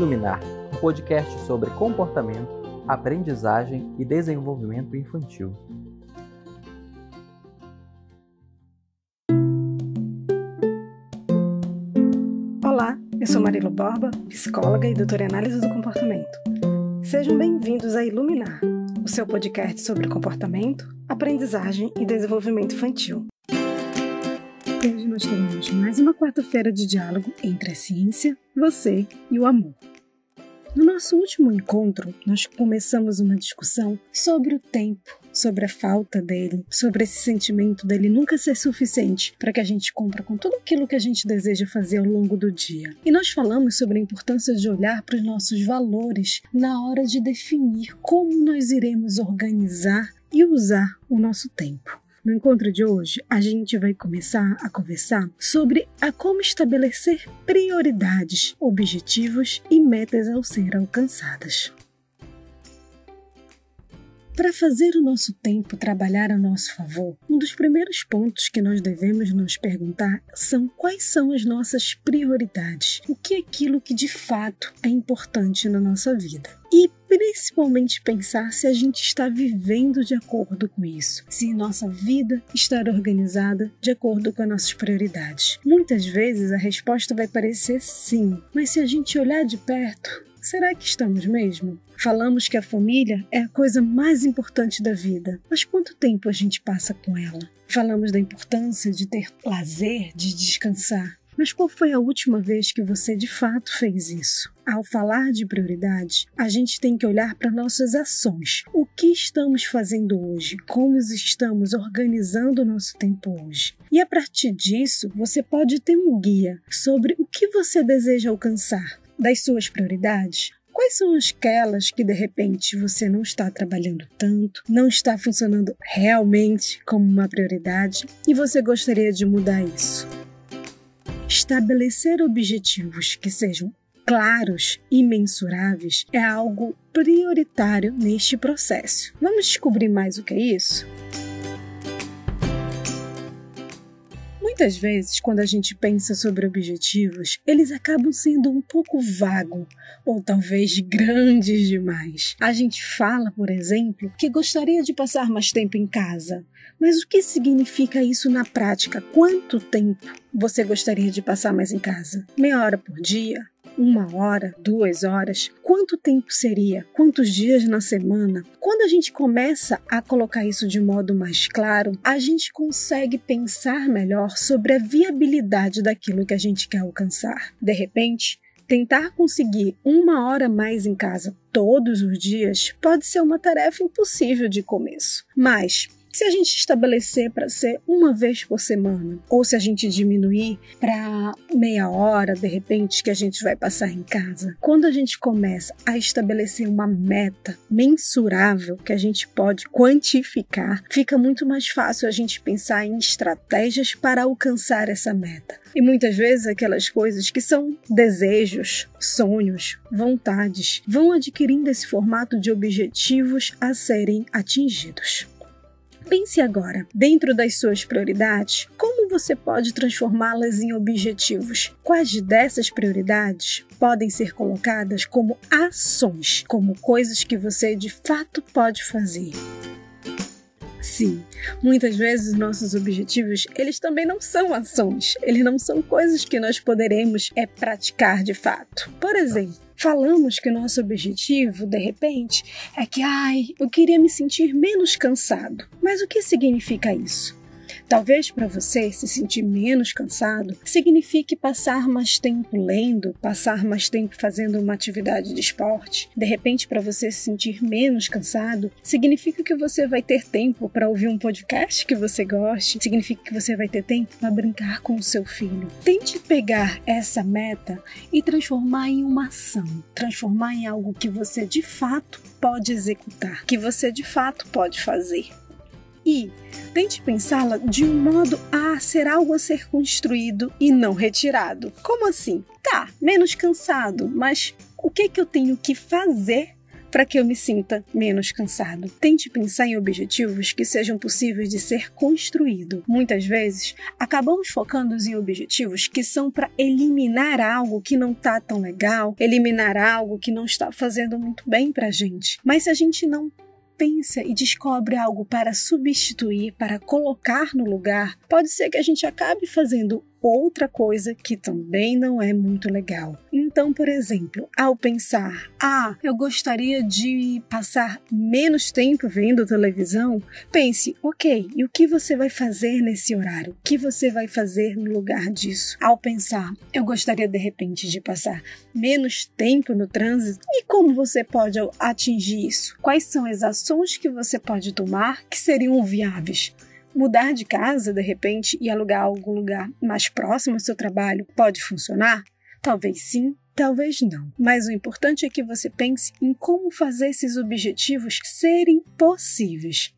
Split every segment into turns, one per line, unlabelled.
Iluminar, um podcast sobre comportamento, aprendizagem e desenvolvimento infantil.
Olá, eu sou Marilo Borba, psicóloga e doutora em análise do comportamento. Sejam bem-vindos a Iluminar, o seu podcast sobre comportamento, aprendizagem e desenvolvimento infantil. Hoje nós teremos mais uma quarta-feira de diálogo entre a ciência, você e o amor. No nosso último encontro, nós começamos uma discussão sobre o tempo, sobre a falta dele, sobre esse sentimento dele nunca ser suficiente para que a gente cumpra com tudo aquilo que a gente deseja fazer ao longo do dia. E nós falamos sobre a importância de olhar para os nossos valores na hora de definir como nós iremos organizar e usar o nosso tempo. No encontro de hoje, a gente vai começar a conversar sobre a como estabelecer prioridades, objetivos e metas ao ser alcançadas. Para fazer o nosso tempo trabalhar a nosso favor, um dos primeiros pontos que nós devemos nos perguntar são quais são as nossas prioridades, o que é aquilo que de fato é importante na nossa vida. E principalmente pensar se a gente está vivendo de acordo com isso, se nossa vida está organizada de acordo com as nossas prioridades. Muitas vezes a resposta vai parecer sim, mas se a gente olhar de perto, Será que estamos mesmo? Falamos que a família é a coisa mais importante da vida, mas quanto tempo a gente passa com ela? Falamos da importância de ter lazer, de descansar. Mas qual foi a última vez que você de fato fez isso? Ao falar de prioridade, a gente tem que olhar para nossas ações. O que estamos fazendo hoje? Como estamos organizando o nosso tempo hoje? E a partir disso, você pode ter um guia sobre o que você deseja alcançar das suas prioridades? Quais são aquelas que de repente você não está trabalhando tanto, não está funcionando realmente como uma prioridade e você gostaria de mudar isso? Estabelecer objetivos que sejam claros e mensuráveis é algo prioritário neste processo. Vamos descobrir mais o que é isso? Muitas vezes, quando a gente pensa sobre objetivos, eles acabam sendo um pouco vago ou talvez grandes demais. A gente fala, por exemplo, que gostaria de passar mais tempo em casa. Mas o que significa isso na prática? Quanto tempo você gostaria de passar mais em casa? Meia hora por dia? Uma hora, duas horas, quanto tempo seria? Quantos dias na semana? Quando a gente começa a colocar isso de modo mais claro, a gente consegue pensar melhor sobre a viabilidade daquilo que a gente quer alcançar. De repente, Tentar conseguir uma hora mais em casa todos os dias pode ser uma tarefa impossível de começo, mas se a gente estabelecer para ser uma vez por semana, ou se a gente diminuir para meia hora, de repente, que a gente vai passar em casa, quando a gente começa a estabelecer uma meta mensurável que a gente pode quantificar, fica muito mais fácil a gente pensar em estratégias para alcançar essa meta. E muitas vezes aquelas coisas que são desejos, sonhos, vontades, vão adquirindo esse formato de objetivos a serem atingidos. Pense agora, dentro das suas prioridades, como você pode transformá-las em objetivos? Quais dessas prioridades podem ser colocadas como ações, como coisas que você de fato pode fazer? Sim, muitas vezes nossos objetivos, eles também não são ações, eles não são coisas que nós poderemos é praticar de fato. Por exemplo, falamos que o nosso objetivo, de repente, é que, ai, eu queria me sentir menos cansado. Mas o que significa isso? Talvez para você se sentir menos cansado signifique passar mais tempo lendo, passar mais tempo fazendo uma atividade de esporte. De repente, para você se sentir menos cansado, significa que você vai ter tempo para ouvir um podcast que você goste, significa que você vai ter tempo para brincar com o seu filho. Tente pegar essa meta e transformar em uma ação, transformar em algo que você de fato pode executar, que você de fato pode fazer e tente pensá-la de um modo a ser algo a ser construído e não retirado. Como assim? Tá, menos cansado, mas o que, que eu tenho que fazer para que eu me sinta menos cansado. Tente pensar em objetivos que sejam possíveis de ser construído. Muitas vezes, acabamos focando em objetivos que são para eliminar algo que não está tão legal, eliminar algo que não está fazendo muito bem para gente. Mas se a gente não pensa e descobre algo para substituir, para colocar no lugar, pode ser que a gente acabe fazendo outra coisa que também não é muito legal. Então, por exemplo, ao pensar, ah, eu gostaria de passar menos tempo vendo televisão, pense, ok, e o que você vai fazer nesse horário? O que você vai fazer no lugar disso? Ao pensar, eu gostaria de repente de passar menos tempo no trânsito, e como você pode atingir isso? Quais são as ações que você pode tomar que seriam viáveis? Mudar de casa, de repente, e alugar algum lugar mais próximo ao seu trabalho pode funcionar? Talvez sim, talvez não. Mas o importante é que você pense em como fazer esses objetivos serem possíveis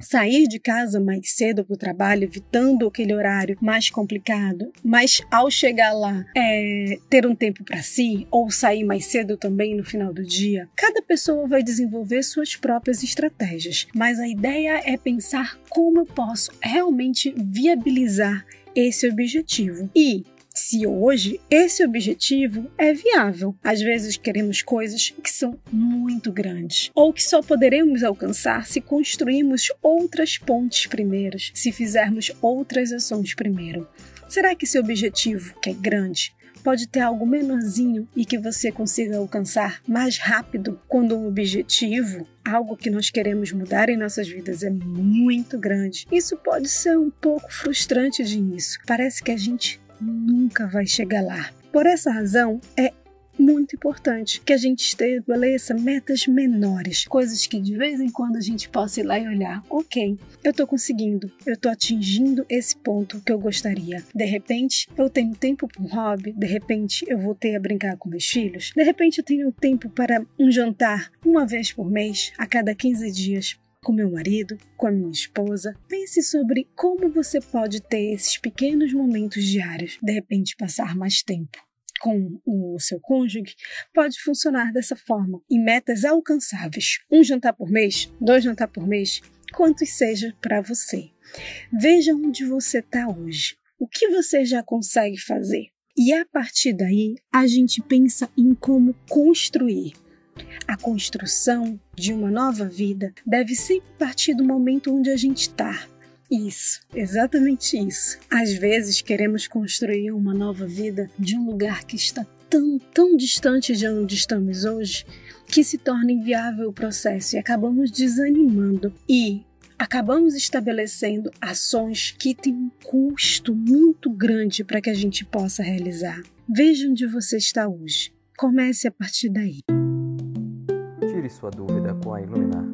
sair de casa mais cedo para o trabalho, evitando aquele horário mais complicado, mas ao chegar lá, é, ter um tempo para si ou sair mais cedo também no final do dia. Cada pessoa vai desenvolver suas próprias estratégias, mas a ideia é pensar como eu posso realmente viabilizar esse objetivo. E se hoje esse objetivo é viável. Às vezes queremos coisas que são muito grandes ou que só poderemos alcançar se construirmos outras pontes primeiro, se fizermos outras ações primeiro. Será que esse objetivo, que é grande, pode ter algo menorzinho e que você consiga alcançar mais rápido quando um objetivo, algo que nós queremos mudar em nossas vidas é muito grande. Isso pode ser um pouco frustrante de início. Parece que a gente nunca vai chegar lá. Por essa razão, é muito importante que a gente estabeleça metas menores, coisas que de vez em quando a gente possa ir lá e olhar, ok, eu estou conseguindo, eu estou atingindo esse ponto que eu gostaria. De repente, eu tenho tempo para um hobby, de repente eu voltei a brincar com meus filhos, de repente eu tenho tempo para um jantar uma vez por mês, a cada 15 dias com meu marido, com a minha esposa. Pense sobre como você pode ter esses pequenos momentos diários, de repente passar mais tempo com o seu cônjuge pode funcionar dessa forma, em metas alcançáveis. Um jantar por mês, dois jantar por mês, quantos seja para você. Veja onde você está hoje. O que você já consegue fazer? E a partir daí, a gente pensa em como construir. A construção de uma nova vida deve sempre partir do momento onde a gente está. Isso, exatamente isso. Às vezes queremos construir uma nova vida de um lugar que está tão, tão distante de onde estamos hoje que se torna inviável o processo e acabamos desanimando e acabamos estabelecendo ações que têm um custo muito grande para que a gente possa realizar. Veja onde você está hoje. Comece a partir daí.
Tire sua dúvida com a Iluminar.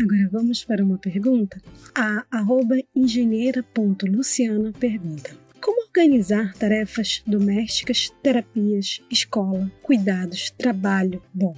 Agora vamos para uma pergunta. A arroba engenheira.luciana pergunta. Como organizar tarefas domésticas, terapias, escola, cuidados, trabalho? Bom,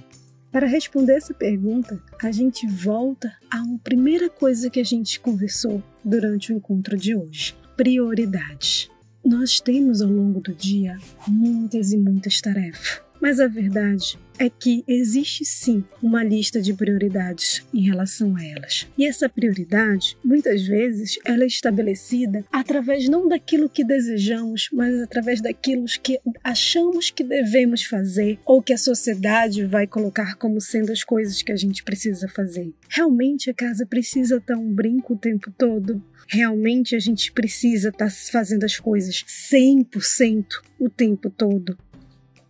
para responder essa pergunta, a gente volta à primeira coisa que a gente conversou durante o encontro de hoje: prioridades. Nós temos ao longo do dia muitas e muitas tarefas, mas a verdade é que existe sim uma lista de prioridades em relação a elas. E essa prioridade, muitas vezes, ela é estabelecida através não daquilo que desejamos, mas através daquilo que achamos que devemos fazer ou que a sociedade vai colocar como sendo as coisas que a gente precisa fazer. Realmente a casa precisa estar um brinco o tempo todo? Realmente a gente precisa estar fazendo as coisas 100% o tempo todo?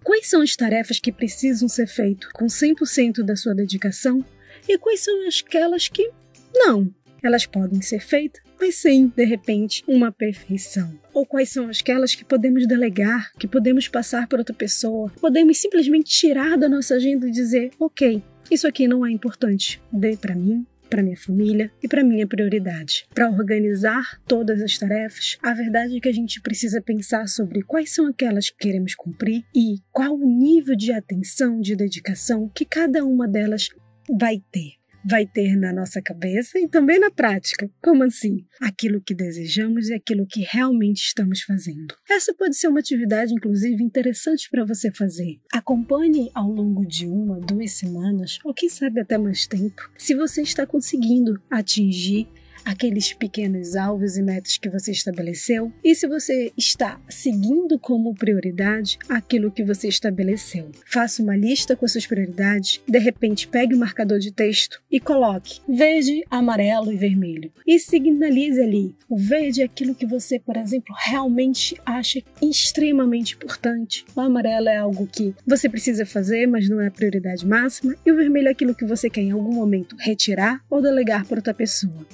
Quais são as tarefas que precisam ser feitas com 100% da sua dedicação e quais são aquelas que não? Elas podem ser feitas, mas sem, de repente, uma perfeição. Ou quais são aquelas que podemos delegar, que podemos passar para outra pessoa, podemos simplesmente tirar da nossa agenda e dizer: ok, isso aqui não é importante, dê para mim, para minha família e para minha prioridade. Para organizar todas as tarefas, a verdade é que a gente precisa pensar sobre quais são aquelas que queremos cumprir e qual o nível de atenção, de dedicação que cada uma delas vai ter. Vai ter na nossa cabeça e também na prática. Como assim? Aquilo que desejamos e aquilo que realmente estamos fazendo. Essa pode ser uma atividade, inclusive, interessante para você fazer. Acompanhe ao longo de uma, duas semanas, ou quem sabe até mais tempo, se você está conseguindo atingir aqueles pequenos alvos e metas que você estabeleceu e se você está seguindo como prioridade aquilo que você estabeleceu. Faça uma lista com as suas prioridades, de repente pegue o um marcador de texto e coloque verde, amarelo e vermelho e signalize ali. O verde é aquilo que você, por exemplo, realmente acha extremamente importante. O amarelo é algo que você precisa fazer, mas não é a prioridade máxima, e o vermelho é aquilo que você quer em algum momento retirar ou delegar para outra pessoa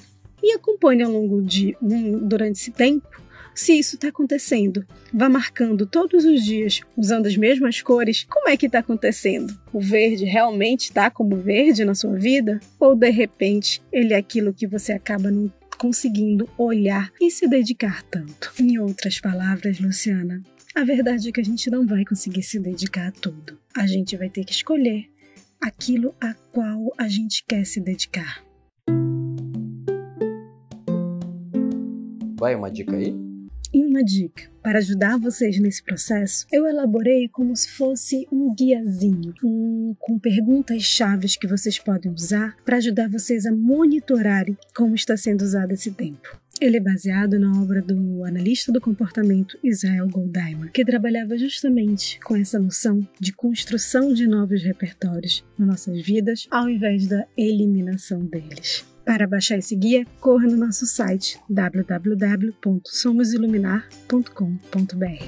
e acompanhe ao longo de um, durante esse tempo se isso está acontecendo. Vá marcando todos os dias, usando as mesmas cores, como é que está acontecendo? O verde realmente está como verde na sua vida? Ou de repente ele é aquilo que você acaba não conseguindo olhar e se dedicar tanto? Em outras palavras, Luciana, a verdade é que a gente não vai conseguir se dedicar a tudo. A gente vai ter que escolher aquilo a qual a gente quer se dedicar.
Vai uma dica aí?
E uma dica para ajudar vocês nesse processo, eu elaborei como se fosse um guiazinho, um, com perguntas chaves que vocês podem usar para ajudar vocês a monitorarem como está sendo usado esse tempo. Ele é baseado na obra do analista do comportamento Israel Goldheimer, que trabalhava justamente com essa noção de construção de novos repertórios nas nossas vidas, ao invés da eliminação deles. Para baixar esse guia, corra no nosso site www.somosiluminar.com.br.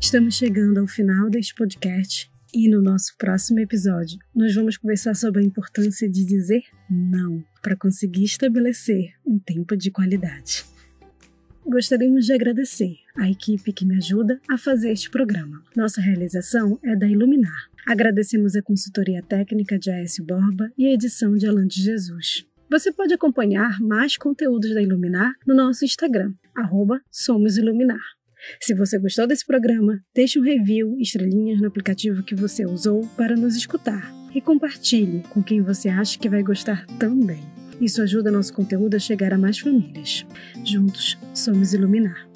Estamos chegando ao final deste podcast e no nosso próximo episódio nós vamos conversar sobre a importância de dizer não para conseguir estabelecer um tempo de qualidade. Gostaríamos de agradecer à equipe que me ajuda a fazer este programa. Nossa realização é da Iluminar Agradecemos a consultoria técnica de Aécio Borba e a edição de Alan de Jesus. Você pode acompanhar mais conteúdos da Iluminar no nosso Instagram, SomosIluminar. Se você gostou desse programa, deixe um review, estrelinhas no aplicativo que você usou para nos escutar e compartilhe com quem você acha que vai gostar também. Isso ajuda nosso conteúdo a chegar a mais famílias. Juntos, somos Iluminar.